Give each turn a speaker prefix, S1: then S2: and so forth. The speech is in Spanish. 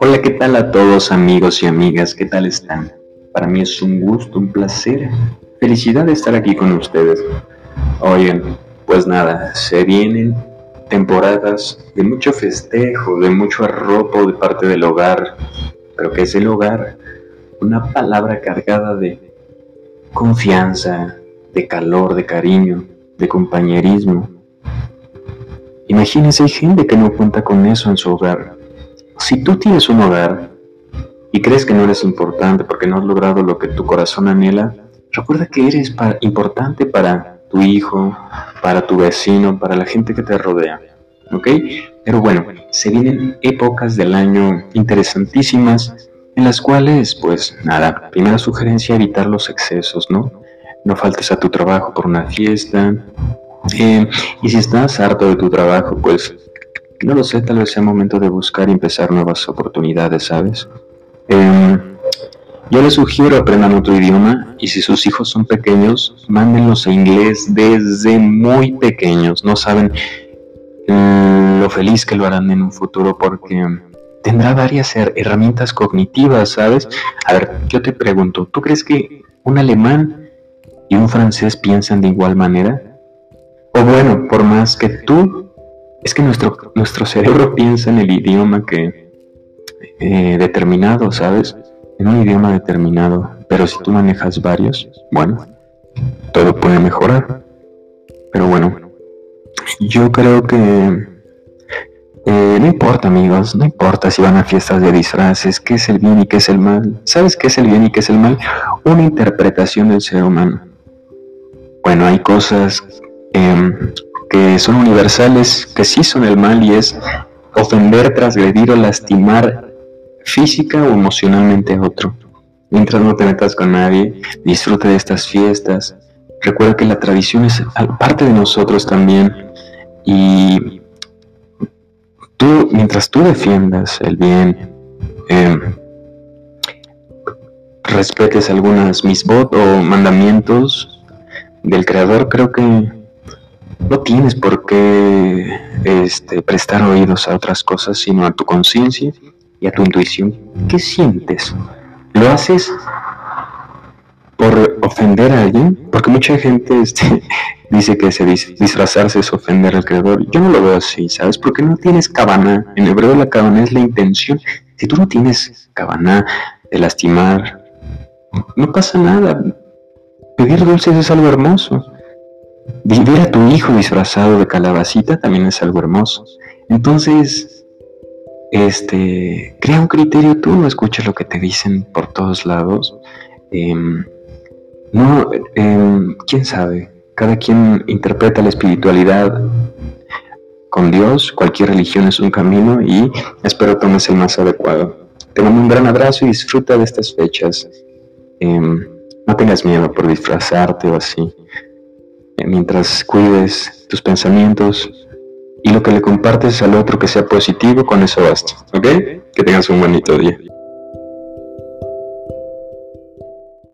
S1: Hola, ¿qué tal a todos amigos y amigas? ¿Qué tal están? Para mí es un gusto, un placer, felicidad estar aquí con ustedes. Oigan, pues nada, se vienen temporadas de mucho festejo, de mucho arropo de parte del hogar. Pero ¿qué es el hogar? Una palabra cargada de confianza, de calor, de cariño, de compañerismo. Imagínense, hay gente que no cuenta con eso en su hogar. Si tú tienes un hogar y crees que no eres importante porque no has logrado lo que tu corazón anhela, recuerda que eres importante para tu hijo, para tu vecino, para la gente que te rodea. ¿Ok? Pero bueno, se vienen épocas del año interesantísimas en las cuales, pues nada, primera sugerencia, evitar los excesos, ¿no? No faltes a tu trabajo por una fiesta. Eh, y si estás harto de tu trabajo, pues no lo sé, tal vez sea momento de buscar y empezar nuevas oportunidades, ¿sabes? Em, yo les sugiero aprendan otro idioma y si sus hijos son pequeños, mándenlos a inglés desde muy pequeños. No saben mm, lo feliz que lo harán en un futuro porque tendrá varias herramientas cognitivas, ¿sabes? A ver, yo te pregunto, ¿tú crees que un alemán y un francés piensan de igual manera? Por más que tú es que nuestro, nuestro cerebro piensa en el idioma que eh, determinado, ¿sabes? En un idioma determinado. Pero si tú manejas varios, bueno, todo puede mejorar. Pero bueno, yo creo que eh, no importa, amigos, no importa si van a fiestas de disfraces, qué es el bien y qué es el mal. ¿Sabes qué es el bien y qué es el mal? Una interpretación del ser humano. Bueno, hay cosas eh, que son universales, que sí son el mal y es ofender, transgredir o lastimar física o emocionalmente a otro. Mientras no te metas con nadie, disfruta de estas fiestas. Recuerda que la tradición es parte de nosotros también. Y tú, mientras tú defiendas el bien, em, respetes algunas misbot o mandamientos del Creador, creo que no tienes por qué este, prestar oídos a otras cosas, sino a tu conciencia y a tu intuición. ¿Qué sientes? ¿Lo haces por ofender a alguien? Porque mucha gente este, dice que se disfrazarse es ofender al creador. Yo no lo veo así, ¿sabes? Porque no tienes cabana. En hebreo la cabana es la intención. Si tú no tienes cabana de lastimar, no pasa nada. Pedir dulces es algo hermoso. Vivir a tu hijo disfrazado de calabacita también es algo hermoso. Entonces, este, crea un criterio tú, no escuches lo que te dicen por todos lados. Em, no, em, quién sabe, cada quien interpreta la espiritualidad con Dios, cualquier religión es un camino y espero tomes el más adecuado. Te mando un gran abrazo y disfruta de estas fechas. Em, no tengas miedo por disfrazarte o así mientras cuides tus pensamientos y lo que le compartes al otro que sea positivo, con eso basta, ¿ok? Que tengas un bonito día.